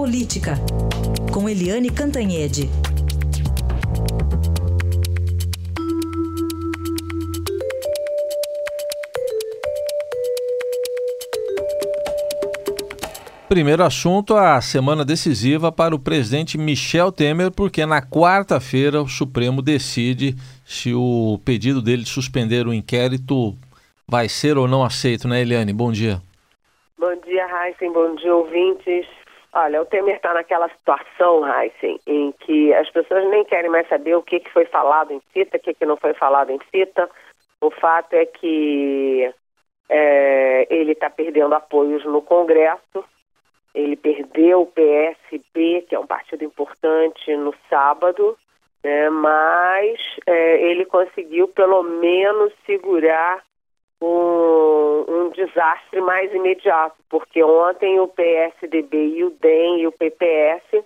Política, com Eliane Cantanhede. Primeiro assunto, a semana decisiva para o presidente Michel Temer, porque na quarta-feira o Supremo decide se o pedido dele de suspender o inquérito vai ser ou não aceito, né, Eliane? Bom dia. Bom dia, Heisen. Bom dia, ouvintes. Olha, o Temer está naquela situação, Heisen, em que as pessoas nem querem mais saber o que, que foi falado em cita, o que, que não foi falado em cita. O fato é que é, ele está perdendo apoios no Congresso, ele perdeu o PSB, que é um partido importante, no sábado, né, mas é, ele conseguiu pelo menos segurar um, desastre mais imediato, porque ontem o PSDB e o DEM e o PPS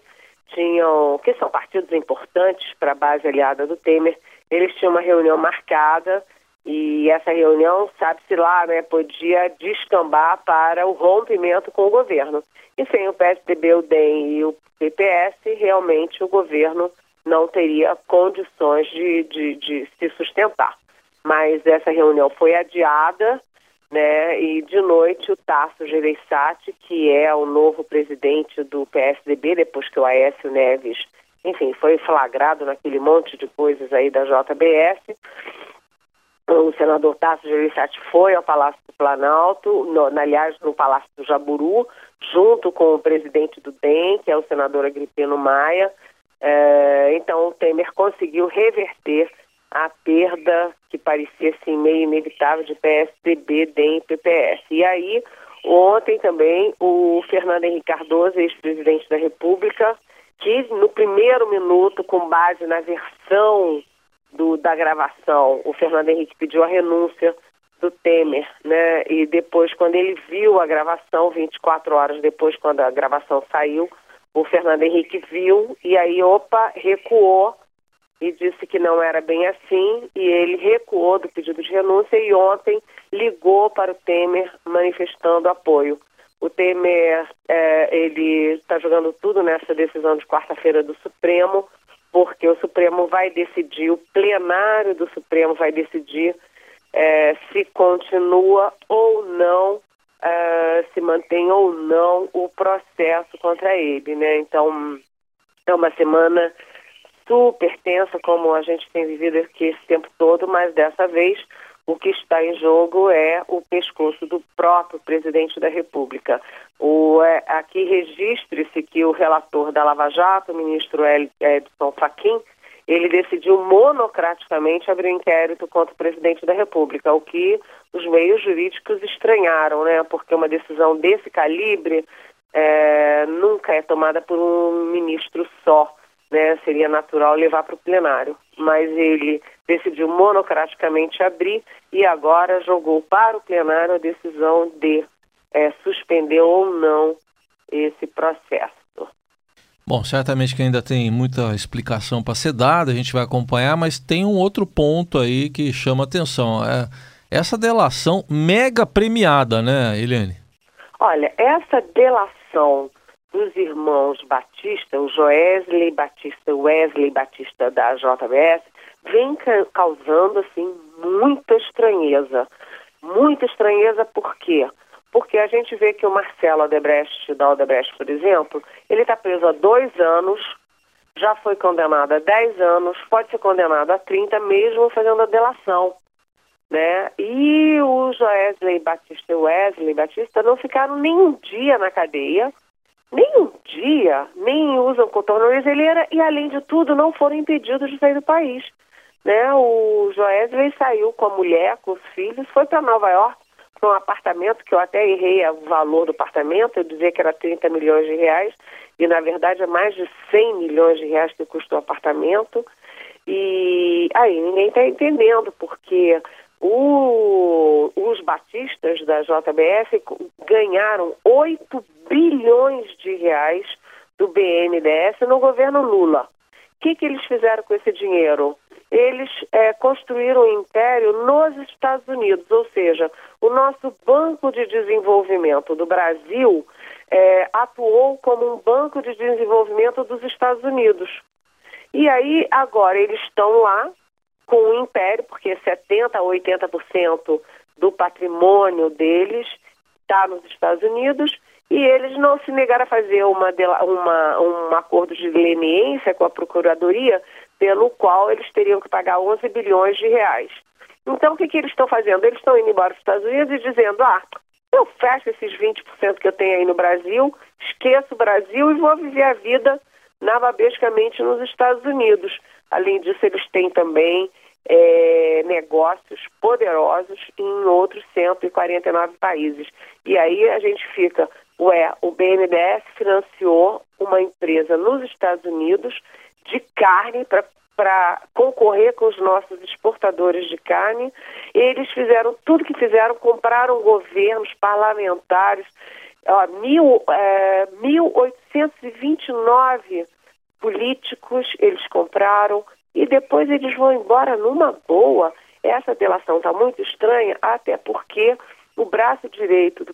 tinham, que são partidos importantes para a base aliada do Temer, eles tinham uma reunião marcada e essa reunião, sabe-se lá, né, podia descambar para o rompimento com o governo. E sem o PSDB, o DEM e o PPS, realmente o governo não teria condições de, de, de se sustentar. Mas essa reunião foi adiada, né? E de noite o Tasso Gereissati, que é o novo presidente do PSDB, depois que o Aécio Neves, enfim, foi flagrado naquele monte de coisas aí da JBS, o senador Tasso Gereissati foi ao Palácio do Planalto, no, aliás, no Palácio do Jaburu, junto com o presidente do DEM, que é o senador Agripino Maia. É, então, o Temer conseguiu reverter a perda que parecia assim, meio inevitável de PSDB, DEM e PPS. E aí, ontem também, o Fernando Henrique Cardoso, ex-presidente da República, que no primeiro minuto, com base na versão do, da gravação, o Fernando Henrique pediu a renúncia do Temer, né? E depois, quando ele viu a gravação, 24 horas depois, quando a gravação saiu, o Fernando Henrique viu e aí, opa, recuou e disse que não era bem assim e ele recuou do pedido de renúncia e ontem ligou para o Temer manifestando apoio. O Temer, é, ele está jogando tudo nessa decisão de quarta-feira do Supremo, porque o Supremo vai decidir, o plenário do Supremo vai decidir é, se continua ou não, é, se mantém ou não o processo contra ele, né? Então, é uma semana super tensa, como a gente tem vivido aqui esse tempo todo, mas dessa vez o que está em jogo é o pescoço do próprio presidente da República. O, é, aqui registre-se que o relator da Lava Jato, o ministro Edson Fachin, ele decidiu monocraticamente abrir um inquérito contra o presidente da República, o que os meios jurídicos estranharam, né? Porque uma decisão desse calibre é, nunca é tomada por um ministro só né, seria natural levar para o plenário. Mas ele decidiu monocraticamente abrir e agora jogou para o plenário a decisão de é, suspender ou não esse processo. Bom, certamente que ainda tem muita explicação para ser dada, a gente vai acompanhar, mas tem um outro ponto aí que chama atenção. É essa delação mega premiada, né, Eliane? Olha, essa delação dos irmãos Batista, o Joesley Batista, Wesley Batista da JBS, vem causando assim muita estranheza. Muita estranheza por quê? Porque a gente vê que o Marcelo Odebrecht, da Odebrecht, por exemplo, ele está preso há dois anos, já foi condenado a 10 anos, pode ser condenado a 30, mesmo fazendo a delação. Né? E o Joesley Batista e o Wesley Batista não ficaram nem um dia na cadeia, nem um dia, nem usam contorno brasileira e, além de tudo, não foram impedidos de sair do país. Né? O Joesley saiu com a mulher, com os filhos, foi para Nova York, para um apartamento, que eu até errei o valor do apartamento, eu dizia que era 30 milhões de reais, e na verdade é mais de 100 milhões de reais que custou o apartamento. E aí ninguém está entendendo, porque o, os batistas da JBS ganharam 8 bilhões de reais do BNDES no governo Lula. O que, que eles fizeram com esse dinheiro? Eles é, construíram um império nos Estados Unidos, ou seja, o nosso Banco de Desenvolvimento do Brasil é, atuou como um banco de desenvolvimento dos Estados Unidos. E aí, agora, eles estão lá com o império, porque 70% a 80% do patrimônio deles está nos Estados Unidos, e eles não se negaram a fazer uma, uma, um acordo de leniência com a Procuradoria, pelo qual eles teriam que pagar 11 bilhões de reais. Então, o que, que eles estão fazendo? Eles estão indo embora dos Estados Unidos e dizendo, ah, eu fecho esses 20% que eu tenho aí no Brasil, esqueço o Brasil e vou viver a vida nababescamente nos Estados Unidos. Além disso, eles têm também é, negócios poderosos em outros 149 países. E aí a gente fica, ué, o BNDES financiou uma empresa nos Estados Unidos de carne para para concorrer com os nossos exportadores de carne. Eles fizeram tudo que fizeram, compraram governos, parlamentares, ó, mil, é, 1.829 políticos eles compraram e depois eles vão embora numa boa. Essa delação está muito estranha, até porque o braço direito do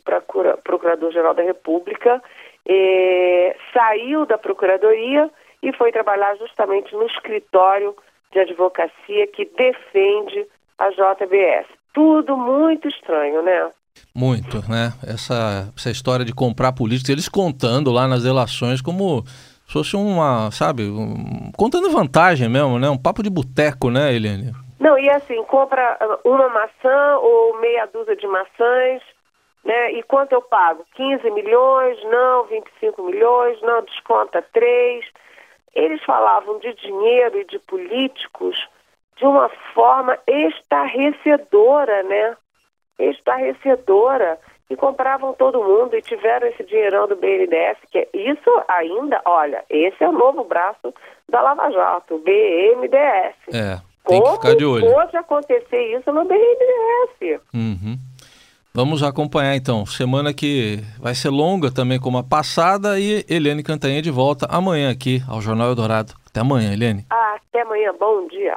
Procurador-Geral da República é, saiu da Procuradoria e foi trabalhar justamente no escritório de advocacia que defende a JBS. Tudo muito estranho, né? Muito, né? Essa, essa história de comprar políticos, eles contando lá nas delações como fosse uma, sabe, um, contando vantagem mesmo, né? Um papo de boteco, né, Eliane? Não, e assim, compra uma maçã ou meia dúzia de maçãs, né? E quanto eu pago? 15 milhões? Não, 25 milhões? Não, desconta 3. Eles falavam de dinheiro e de políticos de uma forma estarrecedora, né? Estarrecedora. E compravam todo mundo e tiveram esse dinheirão do BNDES, que é isso ainda, olha, esse é o novo braço da Lava Jato, o BNDES. É, tem Como que ficar de olho. pode acontecer isso no BNDES? Uhum. Vamos acompanhar então. Semana que vai ser longa também como a passada e Eliane Cantanha de volta amanhã aqui ao Jornal Eldorado. Até amanhã, Eliane. Ah, até amanhã. Bom dia.